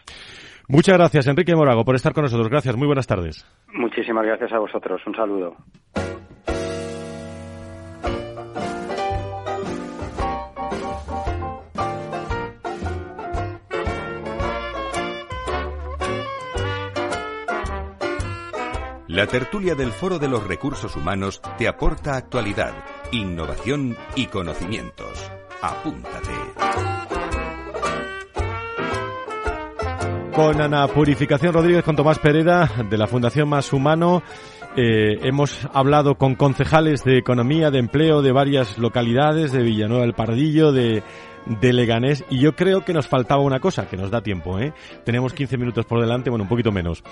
Muchas gracias, Enrique Morago, por estar con nosotros. Gracias, muy buenas tardes. Muchísimas gracias a vosotros. Un saludo. La tertulia del Foro de los Recursos Humanos te aporta actualidad, innovación y conocimientos. Apúntate. Con Ana Purificación Rodríguez, con Tomás Pereda, de la Fundación Más Humano. Eh, hemos hablado con concejales de economía, de empleo de varias localidades, de Villanueva del Pardillo, de, de Leganés. Y yo creo que nos faltaba una cosa, que nos da tiempo, ¿eh? Tenemos 15 minutos por delante, bueno, un poquito menos.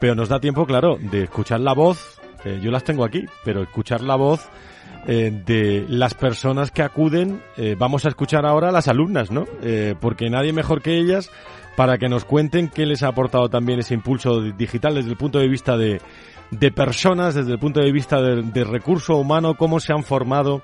Pero nos da tiempo, claro, de escuchar la voz. eh, yo las tengo aquí, pero escuchar la voz eh, de las personas que acuden. eh, vamos a escuchar ahora a las alumnas, ¿no? Eh, porque nadie mejor que ellas para que nos cuenten qué les ha aportado también ese impulso di- digital desde el punto de vista de, de personas, desde el punto de vista de, de recurso humano, cómo se han formado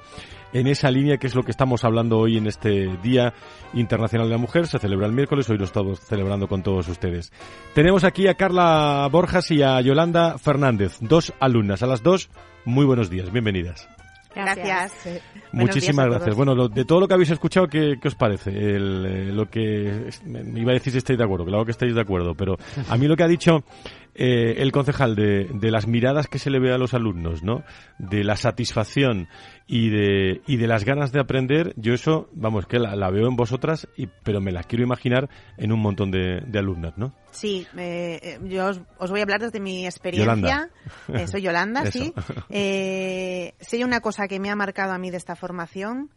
en esa línea que es lo que estamos hablando hoy en este Día Internacional de la Mujer. Se celebra el miércoles, hoy lo estamos celebrando con todos ustedes. Tenemos aquí a Carla Borjas y a Yolanda Fernández, dos alumnas. A las dos, muy buenos días, bienvenidas. Gracias. Muchísimas gracias. Bueno, lo- de todo lo que habéis escuchado, ¿qué, qué os parece? El, eh, lo que es- me me iba a decir si estáis de acuerdo, claro que estáis de acuerdo, pero a mí lo que ha dicho eh, el concejal de, de las miradas que se le ve a los alumnos, ¿no? De la satisfacción y de y de las ganas de aprender, yo eso, vamos, que la, la veo en vosotras, y, pero me la quiero imaginar en un montón de, de alumnas, ¿no? Sí, eh, eh, yo os, os voy a hablar desde mi experiencia. Yolanda. Eh, soy Yolanda, sí. Eh, hay una cosa que me ha marcado a mí de esta formación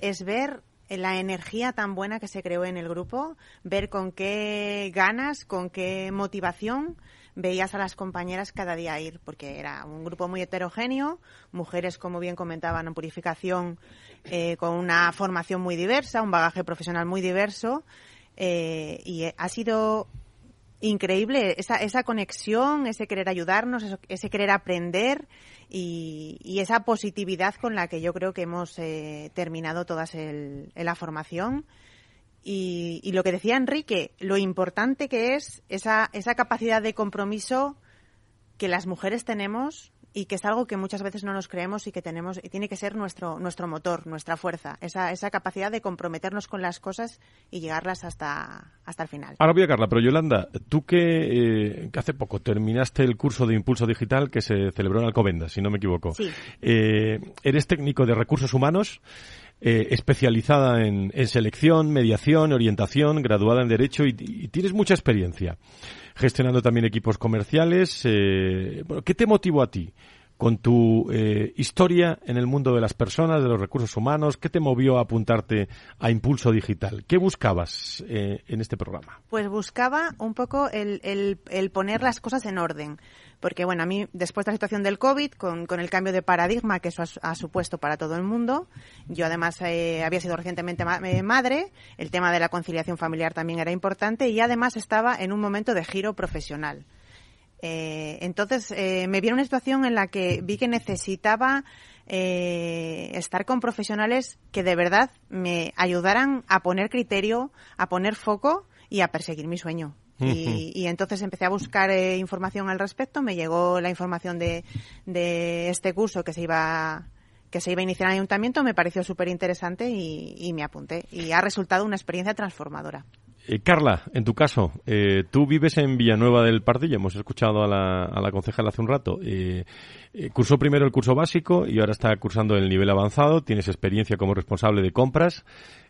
es ver la energía tan buena que se creó en el grupo, ver con qué ganas, con qué motivación veías a las compañeras cada día ir, porque era un grupo muy heterogéneo, mujeres, como bien comentaban, en purificación, eh, con una formación muy diversa, un bagaje profesional muy diverso, eh, y eh, ha sido increíble esa, esa conexión, ese querer ayudarnos, ese querer aprender y, y esa positividad con la que yo creo que hemos eh, terminado todas la formación. Y, y lo que decía Enrique, lo importante que es esa, esa capacidad de compromiso que las mujeres tenemos y que es algo que muchas veces no nos creemos y que tenemos y tiene que ser nuestro nuestro motor, nuestra fuerza, esa, esa capacidad de comprometernos con las cosas y llegarlas hasta, hasta el final. Ahora voy a Carla, pero Yolanda, tú que, eh, que hace poco terminaste el curso de Impulso Digital que se celebró en Alcobendas, si no me equivoco. Sí. Eh, eres técnico de recursos humanos, eh, especializada en, en selección, mediación, orientación, graduada en Derecho y, tienes mucha experiencia gestionando también equipos comerciales. Eh, ¿Qué te motivó a ti? Con tu eh, historia en el mundo de las personas, de los recursos humanos, ¿qué te movió a apuntarte a Impulso Digital? ¿Qué buscabas eh, en este programa? Pues buscaba un poco el, el- el poner las cosas en orden. Porque, bueno, a mí, después de la situación del COVID, con, el cambio de paradigma que eso ha, su- ha supuesto para todo el mundo, yo además eh, había sido recientemente eh, madre, el tema de la conciliación familiar también era importante y además estaba en un momento de giro profesional. Eh, entonces eh, me vi en una situación en la que vi que necesitaba estar con profesionales que de verdad me ayudaran a poner criterio, a poner foco y a perseguir mi sueño. Y, y entonces empecé a buscar eh, información al respecto. Me llegó la información de, de este curso que se iba que se iba a iniciar en el ayuntamiento. Me pareció súper interesante y, y me apunté. Y ha resultado una experiencia transformadora. Eh, Carla, en tu caso, eh, tú vives en Villanueva del Pardillo, hemos escuchado a la, a la concejal hace un rato. Eh, eh, cursó primero el curso básico y ahora está cursando el nivel avanzado. Tienes experiencia como responsable de compras,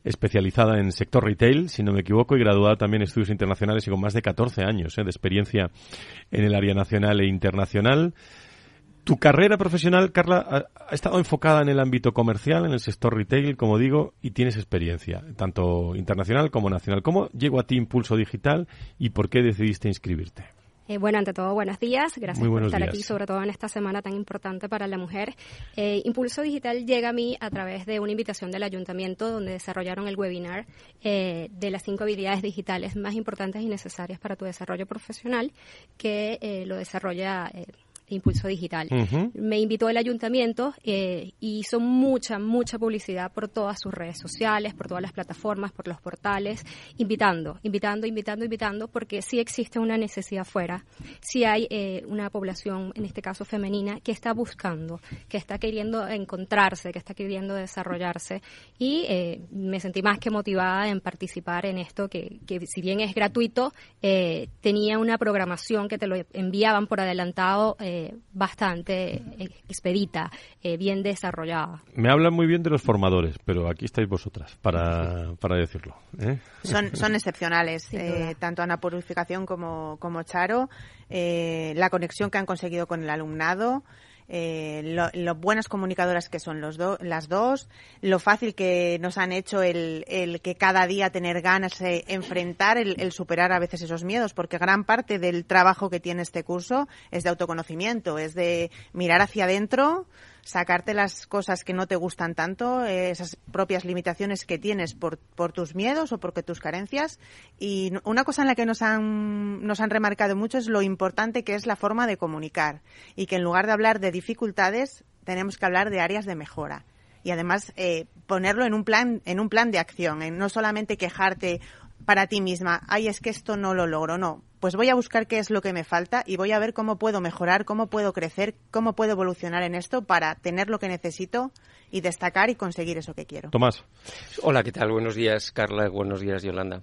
especializada en sector retail, si no me equivoco, y graduada también en estudios internacionales y con más de 14 años eh, de experiencia en el área nacional e internacional. Tu carrera profesional, Carla, ha, ha estado enfocada en el ámbito comercial, en el sector retail, como digo, y tienes experiencia, tanto internacional como nacional. ¿Cómo llegó a ti Impulso Digital y por qué decidiste inscribirte? Eh, bueno, ante todo, buenos días. Gracias por estar días. aquí, sobre todo en esta semana tan importante para la mujer. Eh, Impulso Digital llega a mí a través de una invitación del ayuntamiento donde desarrollaron el webinar eh, de las cinco habilidades digitales más importantes y necesarias para tu desarrollo profesional que eh, lo desarrolla Impulso Digital. Me invitó el ayuntamiento eh, y hizo mucha, mucha publicidad por todas sus redes sociales, por todas las plataformas, por los portales, invitando, invitando, invitando, invitando, porque sí existe una necesidad fuera, sí hay eh, una población, en este caso femenina, que está buscando, que está queriendo encontrarse, que está queriendo desarrollarse. Y eh, me sentí más que motivada en participar en esto, que, que si bien es gratuito, eh, tenía una programación que te lo enviaban por adelantado eh, bastante eh, expedita, eh, bien desarrollada. Me hablan muy bien de los formadores, pero aquí estáis vosotras para, para decirlo. ¿eh? Son, son excepcionales, eh, tanto Ana Purificación como, como Charo. eh, la conexión que han conseguido con el alumnado, eh, lo, buenas comunicadoras que son los las dos, lo fácil que nos han hecho el, el que cada día tener ganas de enfrentar, el, el, superar a veces esos miedos, porque gran parte del trabajo que tiene este curso es de autoconocimiento, es de mirar hacia adentro, sacarte las cosas que no te gustan tanto, eh, esas propias limitaciones que tienes por, por tus miedos o porque tus carencias. Y una cosa en la que nos han, nos han remarcado mucho es lo importante que es la forma de comunicar y que en lugar de hablar de dificultades tenemos que hablar de áreas de mejora y además eh, ponerlo en un plan en un plan de acción, en no solamente quejarte para ti misma, ay, es que esto no lo logro, no, pues voy a buscar qué es lo que me falta y voy a ver cómo puedo mejorar, cómo puedo crecer, cómo puedo evolucionar en esto para tener lo que necesito y destacar y conseguir eso que quiero. Tomás. Hola, ¿qué tal? Buenos días, Carla. Buenos días, Yolanda.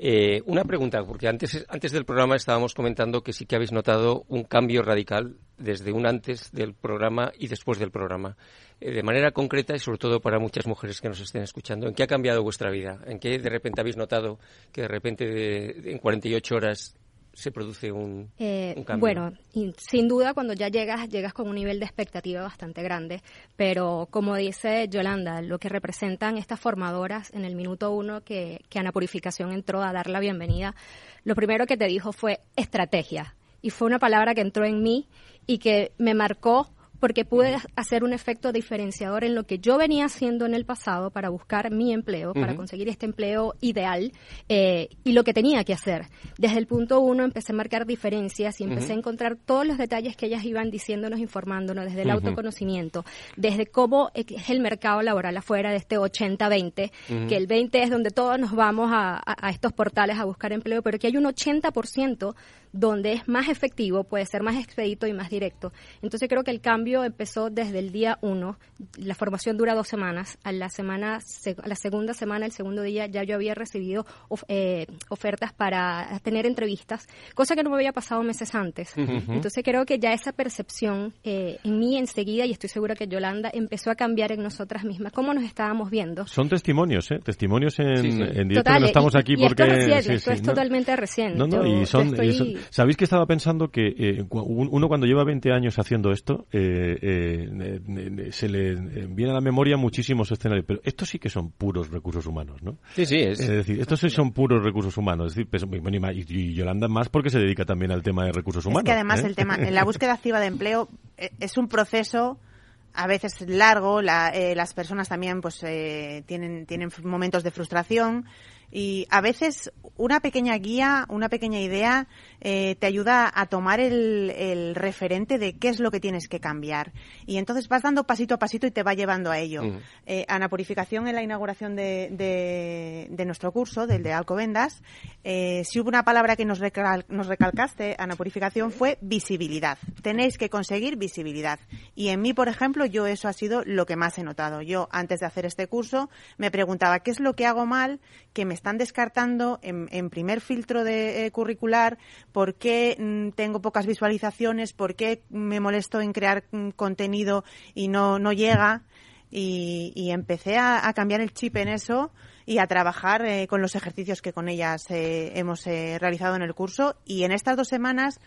Eh, una pregunta, porque antes, antes del programa estábamos comentando que sí que habéis notado un cambio radical desde un antes del programa y después del programa. Eh, de manera concreta y sobre todo para muchas mujeres que nos estén escuchando, ¿en qué ha cambiado vuestra vida? ¿En qué de repente habéis notado que de repente de, en 48 horas se produce un, eh, cambio? Bueno, sin duda cuando ya llegas, llegas con un nivel de expectativa bastante grande, pero como dice Yolanda, lo que representan estas formadoras en el minuto uno que, que Ana Purificación entró a dar la bienvenida, lo primero que te dijo fue estrategia. Y fue una palabra que entró en mí y que me marcó porque pude hacer un efecto diferenciador en lo que yo venía haciendo en el pasado para buscar mi empleo, para conseguir este empleo ideal eh, y lo que tenía que hacer. Desde el punto uno empecé a marcar diferencias y empecé a encontrar todos los detalles que ellas iban diciéndonos, informándonos, desde el autoconocimiento, desde cómo es el mercado laboral afuera de este 80-20, que el 20 es donde todos nos vamos a, a estos portales a buscar empleo, pero que hay un 80% donde es más efectivo, puede ser más expedito y más directo. Entonces creo que el cambio empezó desde el día uno. La formación dura dos semanas. A la semana, a la segunda semana, el segundo día, ya yo había recibido eh, ofertas para tener entrevistas, cosa que no me había pasado meses antes. Entonces creo que ya esa percepción eh, en mí enseguida, y estoy segura que Yolanda, empezó a cambiar en nosotras mismas, cómo nos estábamos viendo. Son testimonios, ¿eh? Testimonios en, directo no estamos aquí porque... Esto es, totalmente reciente. No, no, y son ¿Sabéis que estaba pensando que eh, uno cuando lleva 20 años haciendo esto, eh, eh, se le viene a la memoria muchísimos escenarios, pero estos sí que son puros recursos humanos, ¿no? Sí, sí. Es, decir, estos sí son puros recursos humanos. Es decir, pues, y, Yolanda más porque se dedica también al tema de recursos humanos. Es que además el tema, en la búsqueda activa de empleo es un proceso a veces largo, las personas también pues tienen, tienen momentos de frustración y a veces una pequeña guía, una pequeña idea eh, te ayuda a tomar el, el, referente de qué es lo que tienes que cambiar. Y entonces vas dando pasito a pasito y te va llevando a ello. Eh, Ana Purificación, en la inauguración de, de, nuestro curso, del de Alcobendas, eh, si hubo una palabra que nos, nos recalcaste, Ana Purificación, fue visibilidad. Tenéis que conseguir visibilidad. Y en mí, por ejemplo, yo eso ha sido lo que más he notado. Yo, antes de hacer este curso, me preguntaba qué es lo que hago mal que me están descartando en, primer filtro de eh, curricular, por qué mm, tengo pocas visualizaciones, por qué me molesto en crear mm, contenido y no, no llega. Y, empecé a, cambiar el chip en eso y a trabajar eh, con los ejercicios que con ellas eh, hemos realizado en el curso. Y en estas dos semanas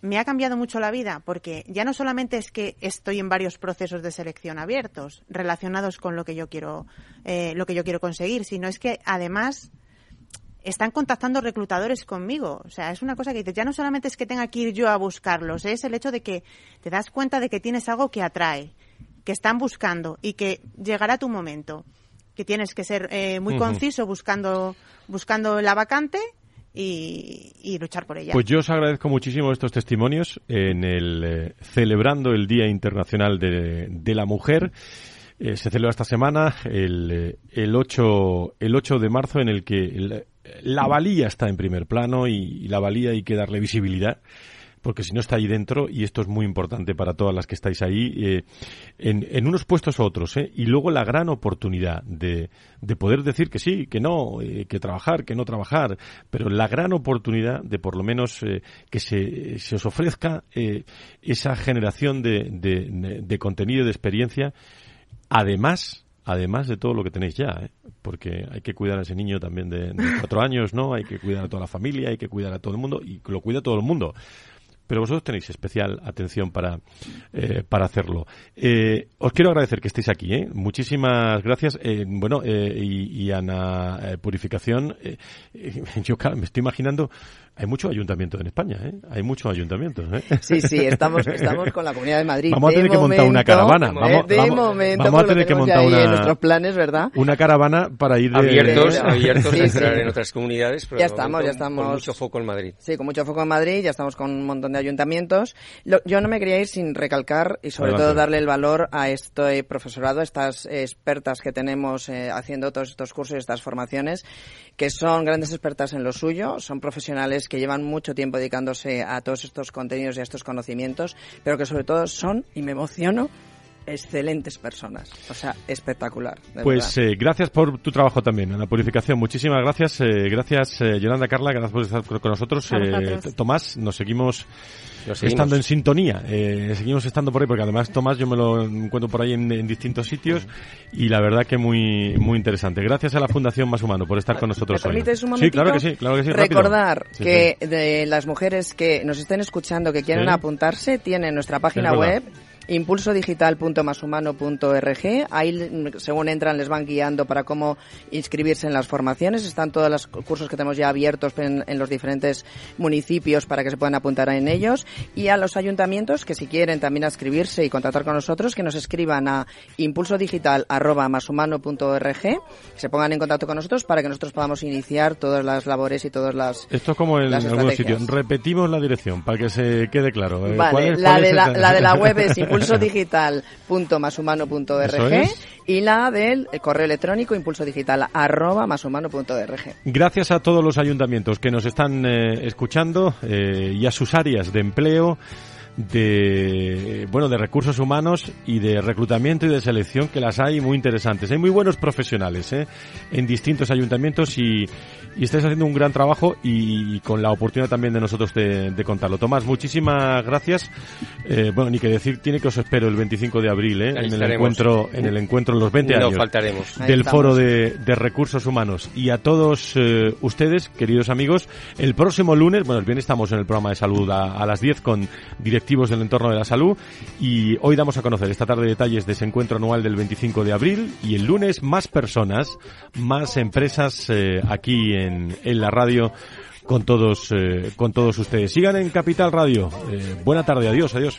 me ha cambiado mucho la vida porque ya no solamente es que estoy en varios procesos de selección abiertos relacionados con lo que yo quiero eh, lo que yo quiero conseguir sino es que además están contactando reclutadores conmigo. O sea es una cosa que dices ya no solamente es que tenga que ir yo a buscarlos es el hecho de que te das cuenta de que tienes algo que atrae que están buscando y que llegará tu momento que tienes que ser eh, muy conciso buscando buscando la vacante y, luchar por ella. Pues yo os agradezco muchísimo estos testimonios en el eh, celebrando el Día Internacional de, la Mujer. Eh, se celebra esta semana el, eh, el, 8, el 8 de marzo en el que la valía está en primer plano y la valía hay que darle visibilidad porque si no está ahí dentro, y esto es muy importante para todas las que estáis ahí, eh, en, unos puestos u otros, ¿eh? y luego la gran oportunidad de, de poder decir que sí, que no, eh, que trabajar, que no trabajar, pero la gran oportunidad de por lo menos eh, que se, se, os ofrezca esa generación de, de, de contenido, de experiencia, además además de todo lo que tenéis ya, porque hay que cuidar a ese niño también de, de, cuatro años, ¿no? Hay que cuidar a toda la familia, hay que cuidar a todo el mundo y lo cuida todo el mundo pero vosotros tenéis especial atención para, eh, para hacerlo. Eh, os quiero agradecer que estéis aquí, ¿eh? Muchísimas gracias. Eh, bueno, y, y, Ana Purificación, yo me estoy imaginando hay mucho ayuntamiento en España, ¿eh? Hay muchos ayuntamientos, ¿eh? Sí, sí, estamos, estamos con la Comunidad de Madrid. Vamos a tener que montar una caravana. Vamos, de momento, vamos a tener que montar una, nuestros planes, ¿verdad? Una caravana para ir de... Abiertos, abiertos a entrar en otras comunidades, pero ya estamos, ya estamos. Con mucho foco en Madrid. Sí, con mucho foco en Madrid, ya estamos con un montón de ayuntamientos. yo no me quería ir sin recalcar y sobre todo darle el valor a este profesorado, a estas expertas que tenemos eh, haciendo todos estos cursos y estas formaciones, que son grandes expertas en lo suyo, son profesionales que llevan mucho tiempo dedicándose a todos estos contenidos y a estos conocimientos, pero que sobre todo son, y me emociono, excelentes personas. O sea, espectacular. Pues eh, gracias por tu trabajo también en la purificación. Muchísimas gracias. Eh, gracias, eh, Yolanda Carla. Gracias por estar con nosotros. Tomás, nos seguimos estando en sintonía. Eh, seguimos estando por ahí, porque además Tomás yo me lo encuentro por ahí en, distintos sitios y la verdad que muy muy interesante. Gracias a la Fundación Más Humano por estar con nosotros ¿Me hoy. Un sí, claro que sí, claro que sí. Recordar que de las mujeres que nos estén escuchando que quieren apuntarse, tienen nuestra página web impulsodigital.mashumano.org. Ahí, según entran, les van guiando para cómo inscribirse en las formaciones. Están todos los cursos que tenemos ya abiertos en, los diferentes municipios para que se puedan apuntar en ellos. Y a los ayuntamientos que si quieren también inscribirse y contactar con nosotros, que nos escriban a impulsodigital.mashumano.org, se pongan en contacto con nosotros para que nosotros podamos iniciar todas las labores y todas las Esto es como en algún sitio. Repetimos la dirección para que se quede claro. Eh, la, de la, la, de la web es impulsodigital.mashumano.org y la del correo electrónico impulsodigital arroba Gracias a todos los ayuntamientos que nos están eh, escuchando eh, y a sus áreas de empleo de bueno de recursos humanos y de reclutamiento y de selección que las hay muy interesantes hay muy buenos profesionales ¿eh? en distintos ayuntamientos y, y estáis haciendo un gran trabajo y, con la oportunidad también de nosotros de, contarlo. Tomás, muchísimas gracias. Eh, bueno, ni que decir, tiene que os espero el 25 de abril ¿eh? en el encuentro, en el encuentro los 20 años del Foro de, Recursos Humanos. Y a todos eh, ustedes, queridos amigos, el próximo lunes, bueno, el viernes estamos en el programa de salud a, las 10 con directivos del entorno de la salud y hoy damos a conocer esta tarde detalles de ese encuentro anual del 25 de abril y el lunes más personas, más empresas eh, aquí en en, la radio con todos, eh, con todos ustedes. Sigan en Capital Radio. Eh, buena tarde, adiós, adiós.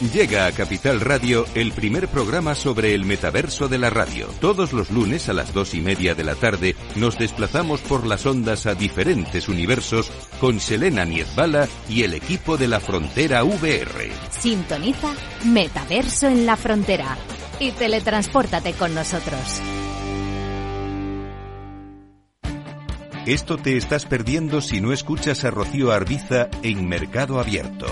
Llega a Capital Radio el primer programa sobre el metaverso de la radio. Todos los lunes a las dos y media de la tarde nos desplazamos por las ondas a diferentes universos con Selena Niezbala y el equipo de la Frontera VR. Sintoniza Metaverso en la Frontera y teletranspórtate con nosotros. Esto te estás perdiendo si no escuchas a Rocío Arbiza en Mercado Abierto.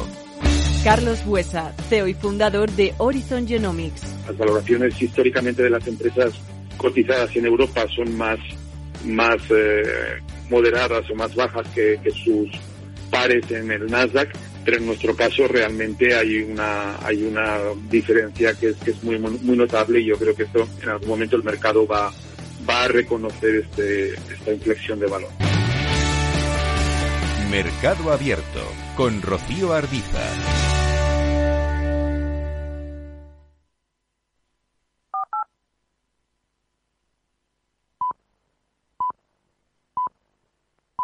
Carlos Buesa, CEO y fundador de Horizon Genomics. Las valoraciones históricamente de las empresas cotizadas en Europa son más, más eh, moderadas o más bajas que, que sus pares en el Nasdaq, pero en nuestro caso realmente hay una hay una diferencia que es, que es muy muy notable y yo creo que esto en algún momento el mercado va va a reconocer este, esta inflexión de valor. Mercado Abierto con Rocío Arbiza.